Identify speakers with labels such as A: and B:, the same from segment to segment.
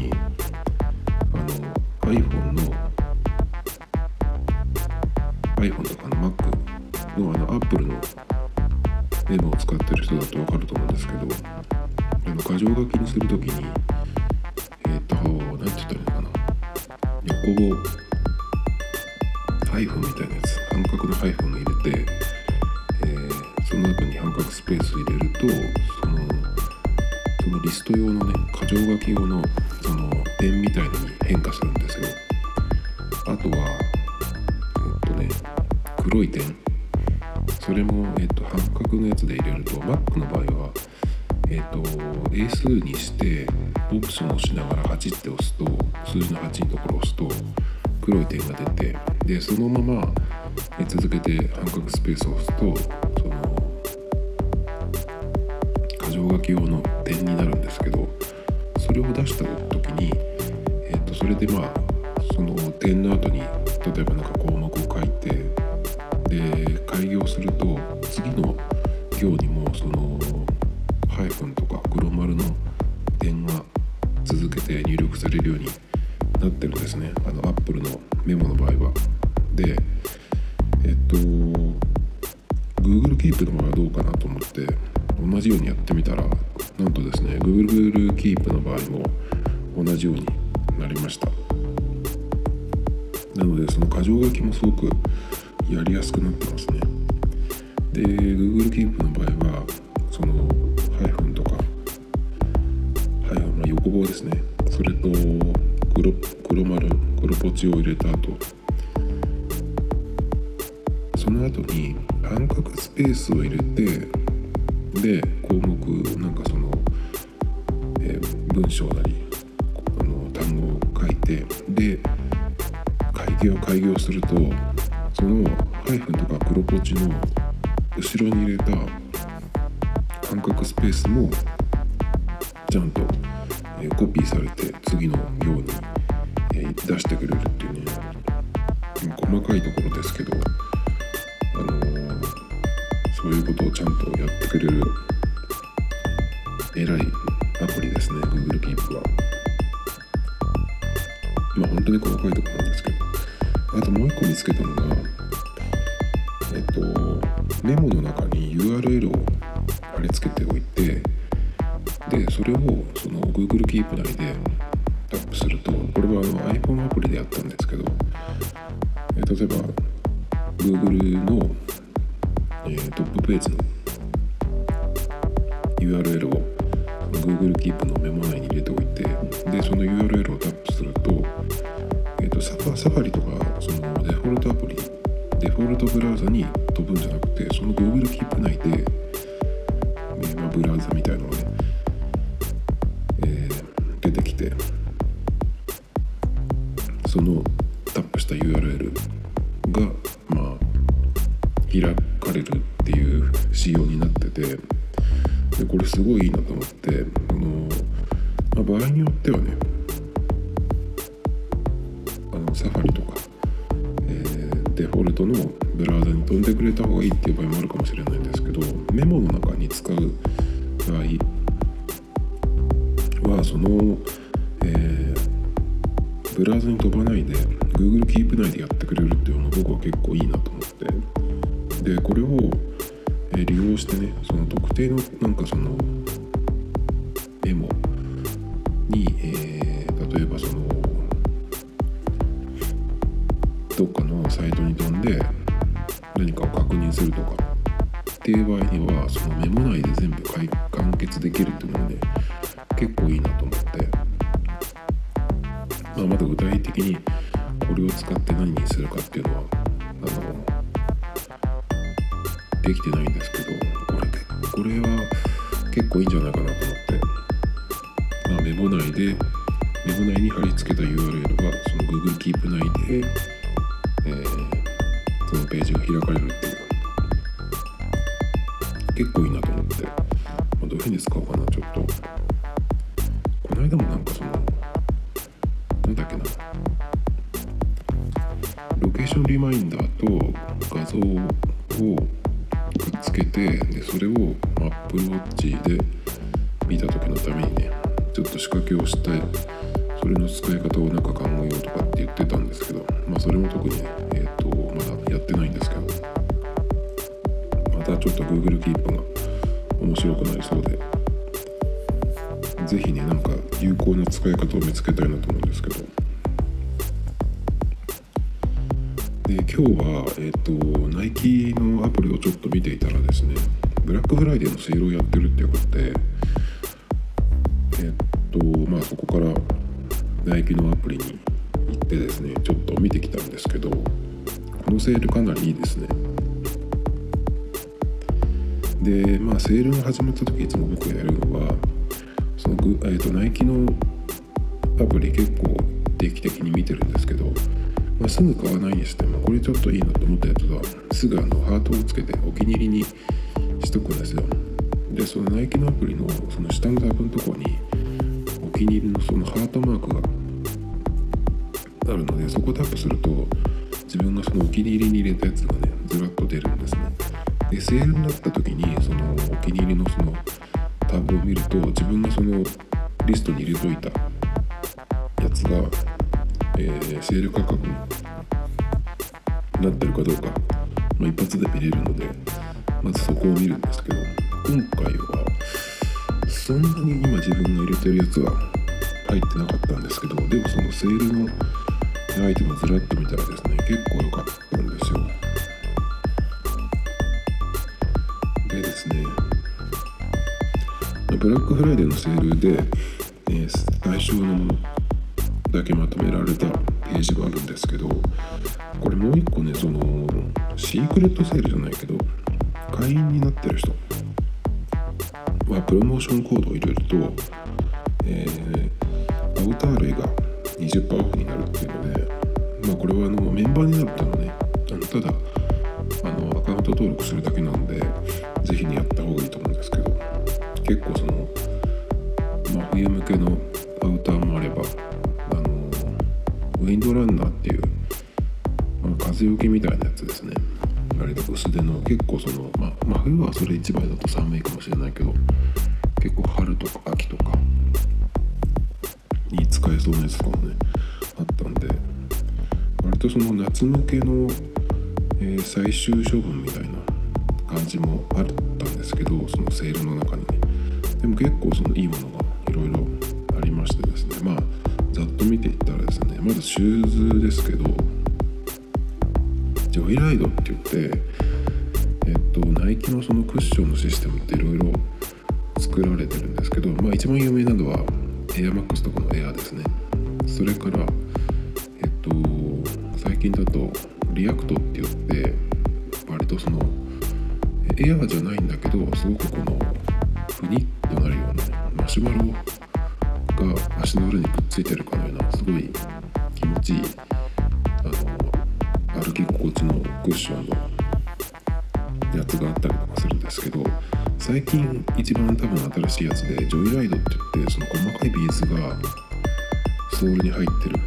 A: にあの iPhone の iPhone とかの Mac のあの Apple のメモを使ってる人だと分かると思うんですけどあの箇条書きにする時に点が出てでそのまま続けて半角スペースを押すとその箇条書き用の点になるんですけどそれを出した時に、えー、とそれでまあその点の後に例えば何か項目を書いてで開業すると次の行にもそのハイフンとか黒丸の点が続けて入力されるようになってるんですね。あのアップルのメモの場合は。でえっと Google Keep の場合はどうかなと思って同じようにやってみたらなんとですね Google Keep の場合も同じようになりました。なのでその箇条書きもすごくやりやすくなってますね。で Google Keep の場合はそのハイフンとかハイフンの横棒ですね。それと黒黒丸黒ポチを入れた後。その後に半角スペースを入れてで項目なんかその、えー、文章なりあの単語を書いてで開業開業するとそのハイフンとか黒ポチの後ろに入れた半角スペースもちゃんと、え、コピーされて次の行に、え、出してくれるっていうね細かいところですけどあのー、そういうことをちゃんとやってくれる偉いアプリですね Google Keep は。まあ本当に細かいところなんですけど。あともう一個見つけたのがえっとメモの中に URL を貼り付けておいてでそれをその Google Keep 内でタップするとこれはあの iPhone アプリでやったんですけど例えば Google の、えー、トップページの URL を Google Keep のメモ内に入れておいてでその URL をタップすると,、えーと、サファサファリとかそのデフォルトアプリデフォルトブラウザにてそのタップした URL がまあ開かれるっていう仕様になっててでこれすごいいいなとどっかのサイトに飛んで何かを確認するとか。っていう場合にはそのメモ内で全部完結できるっていうのはね結構いいなと思って、まあ、まだ具体的にこれを使って何にするかっていうのはあのできてないんですけどこれこれは結構いいんじゃないかなと思って、まあ、メモ内で、メモ内に貼り付けた URL がその Google Keep 内で、そのページが開かれるっていう。結構いいなと思って、まあ、どういうふうに使おうかなちょっと。この間もなんかそのなんだっけな。ロケーションリマインダーと画像をくっつけてでそれを Apple Watch で見た時のためにねちょっと仕掛けをしてそれの使い方をなんか考えようとかって言ってたんですけどまあそれも特にね、やってないんですけどまたちょっと Google Keep が面白くなりそうで是非ねなんか有効な使い方を見つけたいなと思うんですけど。で今日はえっ、ー、とナイキのアプリをちょっと見ていたらですねブラックフライデーのセールをやってるっていうことでえっ、ー、とまあそこからナイキのアプリに行ってですねちょっと見てきたんですけどこのセールかなりいいですね。でまあセールが始まった時いつも僕がやるのはそのグ、えーと、ナイキのアプリ結構定期的に見てるんですけど、まあ、すぐ買わないにしてもこれちょっといいなと思ったやつはすぐあのハートをつけてお気に入りにしとくんですよ。でそのナイキのアプリのその下のタブのとこにお気に入りのそのハートマークがあるのでそこをタップすると自分がそのお気に入りに入れたやつがねずらっと出るんですね。でセールになった時にそのお気に入りのそのタブを見ると自分がそのリストに入れといたやつが、えー、セール価格になってるかどうか、まあ、一発で見れるのでまずそこを見るんですけど今回はそんなに今自分が入れてるやつは入ってなかったんですけどでもそのセールのアイテムずらっと見たらですね結構良かったんですよ。でですねブラックフライデーのセールで、えー、対象のだけまとめられたページがあるんですけどこれもう一個ねそのシークレットセールじゃないけど会員になってる人はプロモーションコードを入れると、えー、アウター類が20%オフになるっていうので、まあ、これはあのメンバーになるっていうのねあのただあのアカウント登録するだけなんで是非にやった方がいいと思うんですけど結構その、まあ、冬向けのアウターもあればあのウィンドランナーっていう、まあ、風よけみたいなやつですね。割と薄手の結構その、まあ、まあ、冬はそれ1枚だと寒いかもしれないけど結構春とか秋とかに使えそうなやつとかもねあったんで割とその夏向けの、えー、最終処分みたいな感じもあったんですけどそのセールの中にね。でも結構そのいいものがいろいろありましてですね。まあざっと見ていったらですねまずシューズですけどジョイライドって言ってえっとナイキのそのクッションのシステムっていろいろ作られてるんですけどまあ一番有名なのはエアマックスとかのエアですね。それからえっと最近だと React って言って割とそのエアじゃないんだけどすごくこのふにっとなるようなマシュマロが足の裏にくっついてるかのようなすごい気持ちいいあの歩き心地のクッションのやつがあったりとかするんですけど最近一番多分新しいやつで Joyride って言ってその細かいビーズがソールに入ってる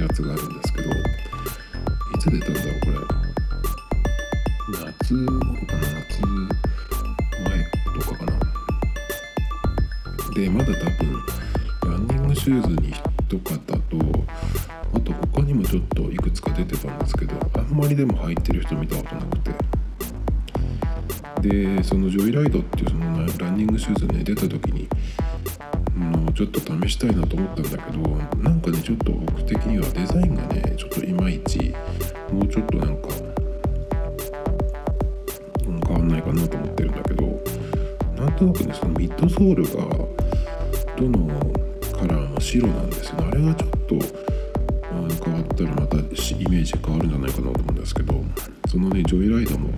A: やつがあるんですけどいつ出たんだろうこれ。夏頃かな夏前とかかな。でまだ多分ランニングシューズにとかだとあと他にもちょっといくつか出てたんですけどあんまりでも履いてる人見たことなくて。でそのジョイライドっていうそのランニングシューズね出た時にもうちょっと試したいなと思ったんだけどなんかねちょっと僕的にはデザインがねちょっといまいちもうちょっとなんか、変わんないかなと思ってるんだけどなんとなくねそのミッドソールがどのカラーも白なんですよね。あれがちょっと変わったらまたイメージ変わるんじゃないかなと思うんですけどそのねジョイライドも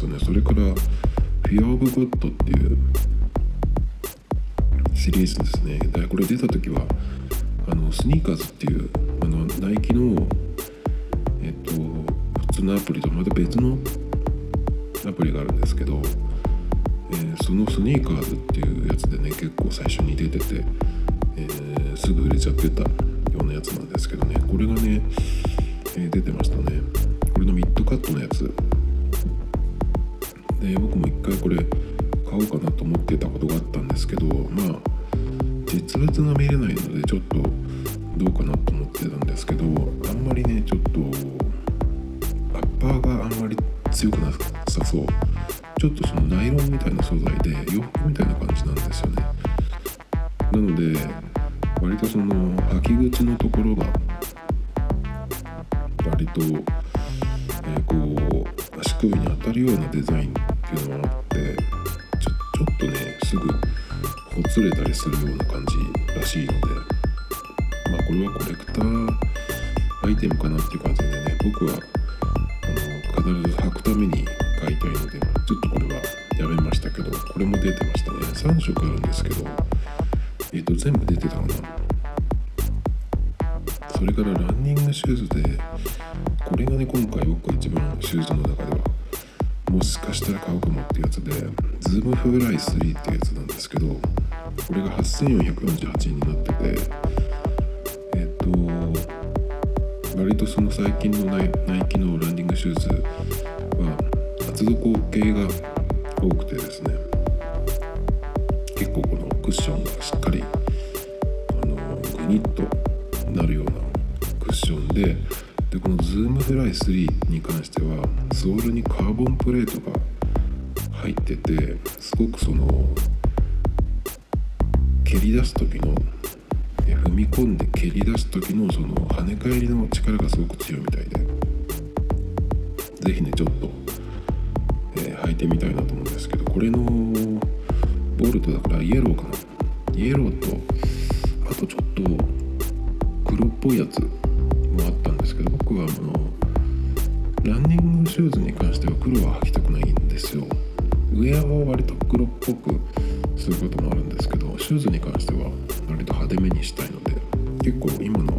A: したね。それからフピュア・オブ・ゴッドっていうシリーズですね。でこれ出た時はあのスニーカーズっていうあのナイキのえっと普通のアプリとまた別のアプリがあるんですけど、えー、そのスニーカーズっていうやつでね結構最初に出てて、えー、すぐ売れちゃってたようなやつなんですけどね。これがね、えー、出てましたね。これのミッドカットのやつ。で僕も一回これ買おうかなと思ってたことがあったんですけどまあ実物が見れないのでちょっとどうかなと思ってたんですけどあんまりねちょっとアッパーがあんまり強くなさそう。ちょっとそのナイロンみたいな素材で洋服みたいな感じなんですよね。なので割とその履き口のところが割と、えー、こう足首に当たるようなデザインっていうもあってちょちょっとねすぐほつれたりするような感じらしいのでまあこれはコレクターアイテムかなっていう感じでね僕はあの必ず履くために買いたいのでちょっとこれはやめましたけどこれも出てましたね。3色あるんですけど。えっ、ー、と全部出てたかなそれからランニングシューズでこれがね今回僕が一番シューズの中ではもしかしたら買うかもっていうやつで Zoom Fly 3っていうやつなんですけどこれが8448円になっててえっ、と割とその最近の Nike のランニングシューズは厚底系が多くてですね結構このクッションがしっかりあのグニッとなるようなクッションででこの Zoom Fly 3に関してはソールにカーボンプレートが入っててすごくその蹴り出す時の踏み込んで蹴り出す時のその跳ね返りの力がすごく強いみたいで是非ねちょっと、えー、履いてみたいなと思うんですけどこれのボルトだからイエローかな。イエローとあとちょっと黒っぽいやつ。ですけど僕はあのランニングシューズに関しては黒は履きたくないんですよ。ウェアは割と黒っぽくすることもあるんですけどシューズに関しては割と派手めにしたいので結構今の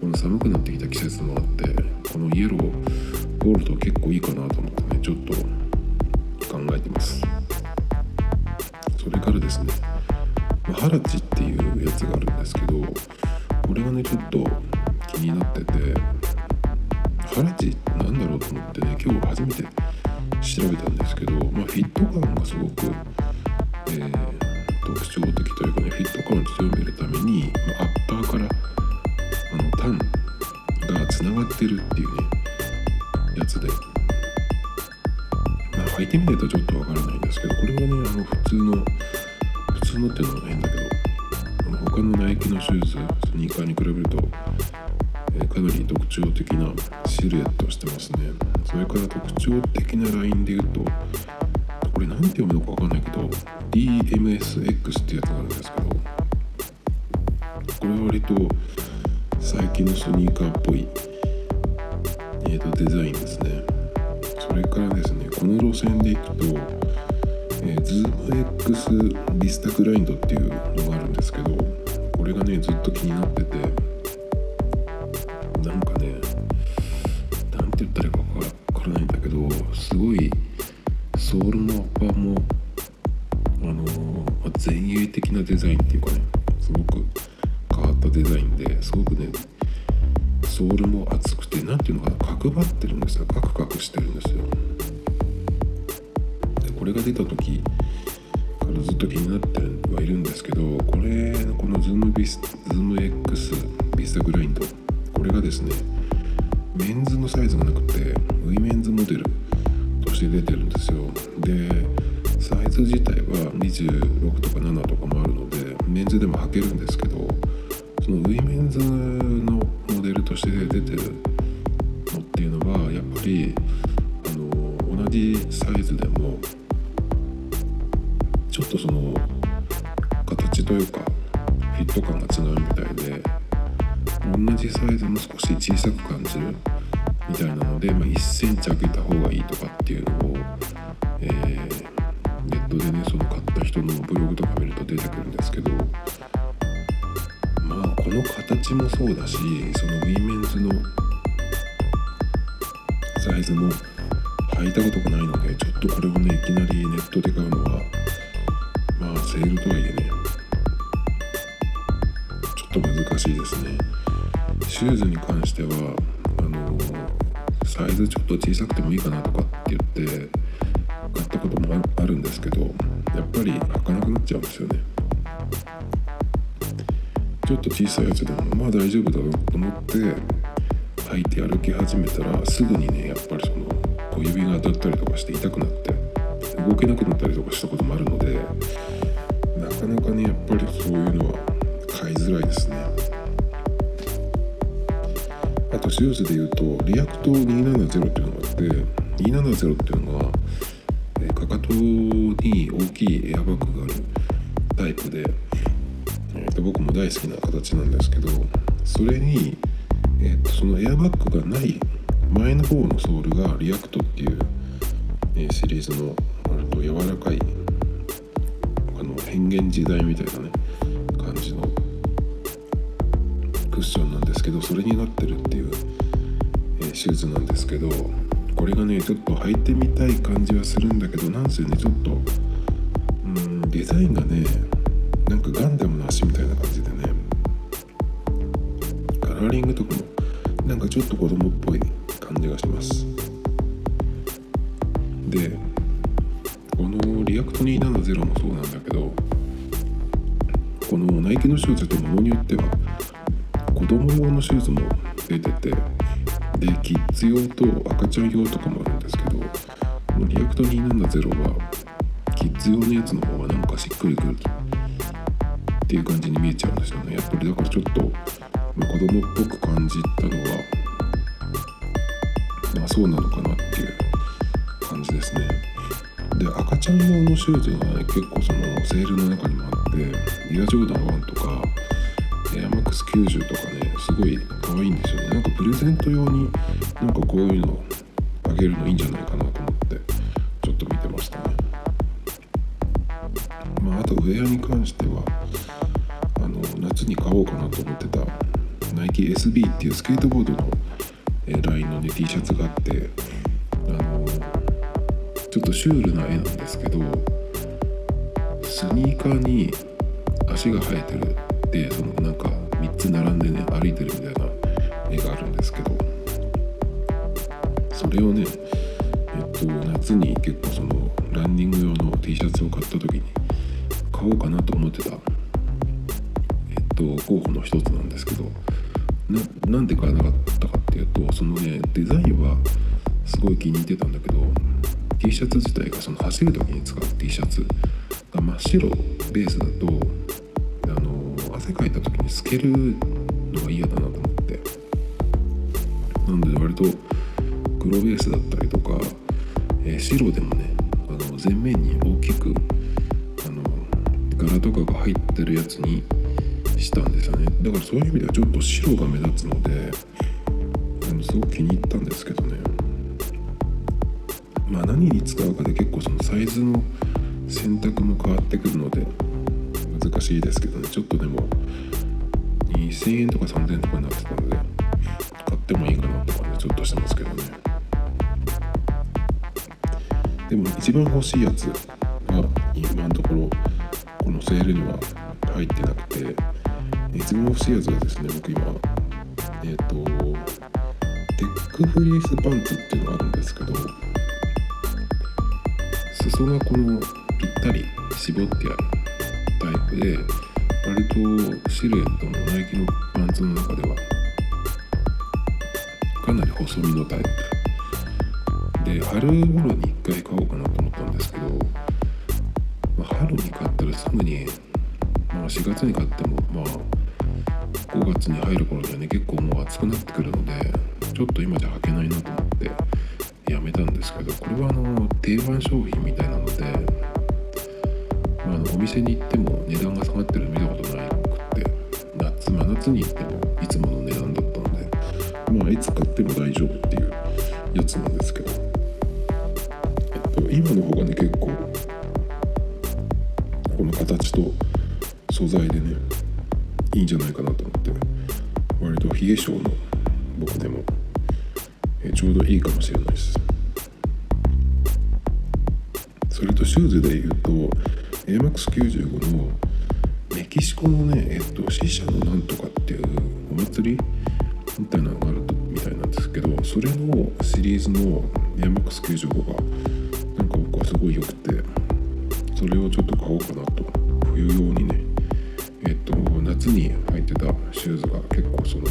A: この寒くなってきた季節もあってこのイエローゴールド結構いいかなシルエットしてますね。それから特徴的なラインで言うとこれ何て読むのか分かんないけど D/MS/X ってやつがあるんですけどこれは割と最近のスニーカーっぽい、えー、とデザインですね。それからですねこの路線でいくと、えー、ズーム X ビスタグラインドっていうのがあるんですけどこれがねずっと気になっててこれが出た時からずっと気になってはいるんですけどこれのこのズームビスズーム X ビスタグラインドこれがですねメンズのサイズがなくてウィメンズモデルとして出てるんですよ。でサイズ自体は26とか7とかもあるのでメンズでも履けるんですけどそのウィメンズのモデルとして出てるのっていうのはやっぱり人のブログとか見ると出てくるんですけどまあこの形もそうだしそのウィメンズのサイズも履いたことがないのでちょっとこれをねいきなりネットで買うのはまあセールとはいえねちょっと難しいですね。シューズに関してはあのサイズちょっと小さくてもいいかなとかって言って買ったこともあるんですけどやっぱり履かなくなっちゃうんですよね。ちょっと小さいやつでもまあ大丈夫だろうと思って履いて歩き始めたらすぐにねやっぱりその小指が当たったりとかして痛くなって動けなくなったりとかしたこともあるのでなかなかねやっぱりそういうのは買いづらいですね。あとシューズで言うとリアクト270っていうのがあって270っていうのはかかとに大きいエアバッグがあるタイプで、えー、と僕も大好きな形なんですけどそれに、えー、とそのエアバッグがない前の方のソールがリアクトっていう、えー、シリーズの割と柔らかいあの変幻自在みたいなね感じのクッションなんですけどそれになってるっていう、えー、シューズなんですけどこれがねちょっと履いてみたい感じはするんだけどなんせねちょっとうんデザインがねなんかガンダムの足みたいな感じでねカラーリングとかもなんかちょっと子供っぽい感じがします。でこのリアクト270もそうなんだけどこのナイキのシューズってものによっては子供用のシューズも出ててでキッズ用と赤ちゃん用とかもあるんですけどこのリアクト270はキッズ用のやつの方がなんかしっくりくるっていう感じに見えちゃうんですよね。やっぱりだからちょっと、まあ、子供っぽく感じたのはまあそうなのかなっていう感じですね。で赤ちゃん用のシューズは、ね、結構そのセールの中にもあってリアジョーダン1とかエアマックス90とかねすごい可愛いんですよね。なんかプレゼント用になんかこういうのあげるのいいんじゃないかなと思ってちょっと見てましたね。まああとウェアに関してはあの夏に買おうかなと思ってたナイキ SB っていうスケートボードの、えラインのね T シャツがあってあのちょっとシュールな絵なんですけどスニーカーに足が生えてるでそのなんか3つ並んでね歩いてるみたいな絵があるんですけどそれをねえっと夏に結構そのランニング用の T シャツを買った時に買おうかなと思ってたえっと候補の一つなんですけどなんで買わなかったかっていうとそのねデザインはすごい気に入ってたんだけど T シャツ自体がその走る時に使う T シャツが真っ白ベースだと汗かいた時に透けるのが嫌だなと思って。なので割と黒ベースだったりとか、えー、白でもねあの前面に大きくあの柄とかが入ってるやつにしたんですよね。だからそういう意味ではちょっと白が目立つのであのすごく気に入ったんですけどね。まあ何に使うかで結構そのサイズの選択も変わってくるので難しいですけどね。ちょっとでも2000円とか3000円とかになってたので買ってもいいかなとかねちょっとしてますけどね。でも一番欲しいやつは今のところこのセールには入ってなくて一番欲しいやつはですね僕今えっ、ー、とテックフリースパンツっていうのがあるんですけど裾がこのぴったり絞ってある。プで割とシルエットのナイキのパンツの中ではかなり細身のタイプ。で春頃に1回買おうかなと思ったんですけど、まあ、春に買ったらすぐに、まあ、4月に買ってもまあ5月に入る頃にはね結構もう暑くなってくるのでちょっと今じゃ履けないなと思ってやめたんですけどこれはあの定番商品みたいなのでのお店に行っても値段が下がってるの見たことなくって夏真夏に行ってもいつもの値段だったのでまあいつ買っても大丈夫っていうやつなんですけど、えっと、今の方がね結構この形と素材でねいいんじゃないかなと思って割と冷え性の僕でも、えちょうどいいかもしれないです。それとシューズで言うと AMAX95 のメキシコのねえっと死者のなんとかっていうお祭り？みたいなのがあるみたいなんですけどそれのシリーズの AMAX95 がなんか僕はすごい良くてそれをちょっと買おうかなと。冬用にねえっと夏に履いてたシューズが結構その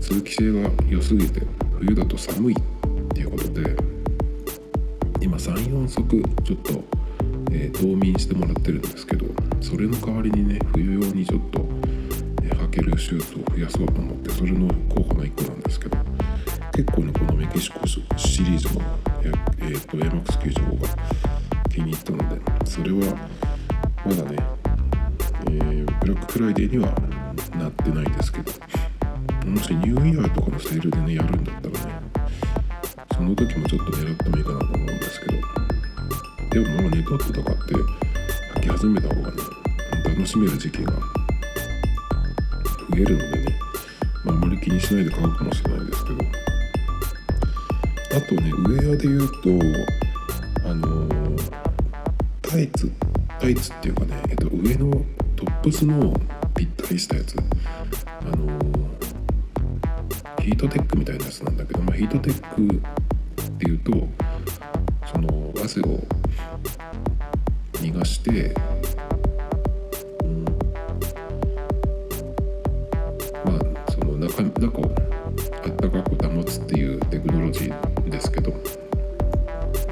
A: 通気性が良すぎて冬だと寒いっていうことで今34足ちょっと、えー、冬眠してもらってるんですけどそれの代わりにね冬用にちょっと、えー、履けるシューズを増やそうと思ってそれの候補の1個なんですけど結構ねこのメキシコシリーズの、えー、と AMAX95 が気に入ったのでそれはまだね、えー、ブラックフライデーにはなってないですけどもしニューイヤーとかのセールでねやるんだったらねその時もちょっと狙ってもいいかなと思うんですけどでもまあネトットとかって履き始めた方がね楽しめる時期が増えるのでね、まあ、あまり気にしないで買うかもしれないですけど。あとねウェアで言うとあのー、タイツタイツっていうかね、えっと、上のトップスのぴったりしたやつ。あのーヒートテックみたいなやつなんだけど、まあ、ヒートテックっていうとその汗を逃がして、うん、まあその中中をあったかく保つっていうテクノロジーですけど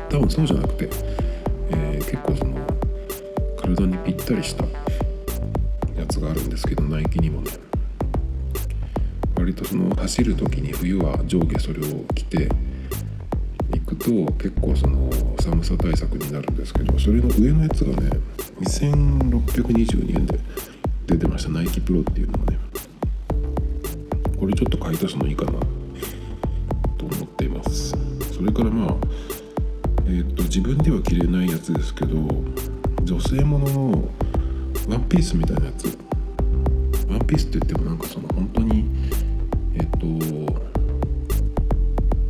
A: 多分そうじゃなくて、えー、結構その体にぴったりしたやつがあるんですけどナイキにもね。割とその走る時に冬は上下それを着ていくと結構その寒さ対策になるんですけど2622円で出てましたナイキプロっていうのがね。これちょっと買い足すのいいかなと思っています。それからまあえー、っと自分では着れないやつですけど女性もののワンピースみたいなやつ。ワンピースって言ってもなんかその本当にえっと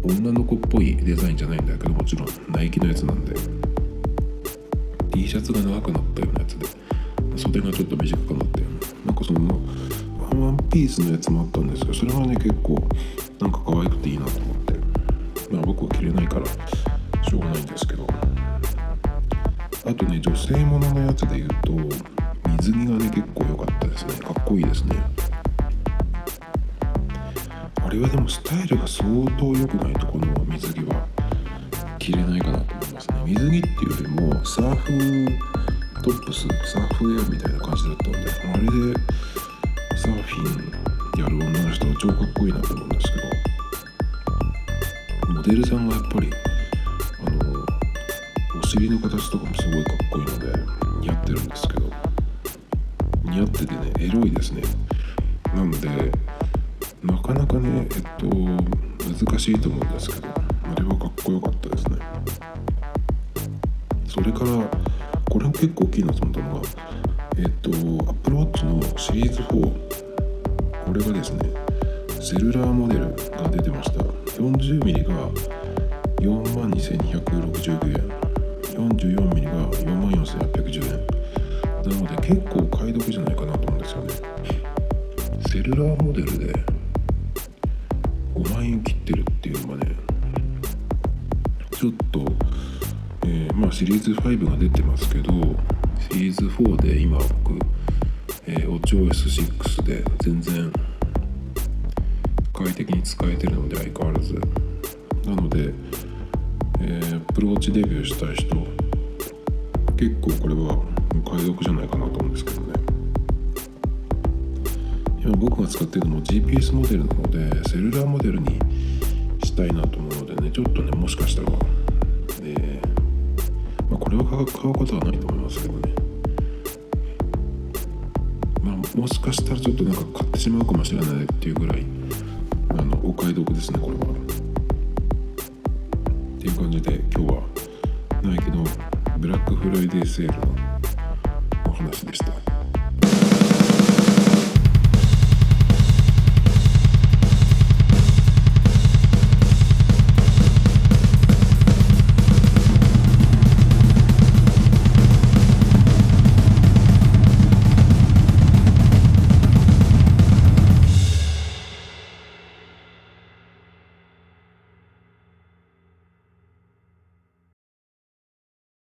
A: 女の子っぽいデザインじゃないんだけどもちろんナイキのやつなんで。シャツが長くなったようなやつで袖がちょっと短くなったような。なんかそのワンピースのやつもあったんですけどそれはね結構なんか可愛くていいなと思って。まあ僕は着れないからしょうがないんですけど。あとね女性もののやつで言うと水着がね結構良かったですね。かっこいいですね。あれはでもスタイルが相当良くないとこの水着は。着れないかなと思いますね。水着っていうよりもサーフトップスサーフウェアみたいな感じだったんであれでサーフィンやる女の人は超かっこいいなと思うんですけどモデルさんがやっぱりあのお尻の形とかもすごいかっこいいので似合ってるんですけど似合っててねエロいですね。なのでなかなかねえっと難しいと思うんですけどあれはかっこよかったですね。それからこれも結構大きいなと思ったのがえっと Apple Watch のシリーズ4これがですねセルラーモデルが出てました。40mm が4万2269円。44mm が4万4810円。なので結構買い得じゃないかなと思うんですよね。セルラーモデルで5万円切ってるっていうのがねちょっと、まあシリーズ5が出てますけどシリーズ4で今僕、えー、OCHOS6 で全然快適に使えてるので相変わらず。なので、えー、プロウォッチデビューしたい人結構これは解読じゃないかなと思うんですけどね。今僕が使ってるのも GPS モデルなのでセルラーモデルにしたいなと思うのでねちょっとねもしかしたら、えー、これは買うことはないと思いますけどねまあもしかしたらちょっとなんか買ってしまうかもしれないっていうぐらいあのお買い得ですねこれはっていう感じで今日はナイキのブラックフライデーセールのお話でした。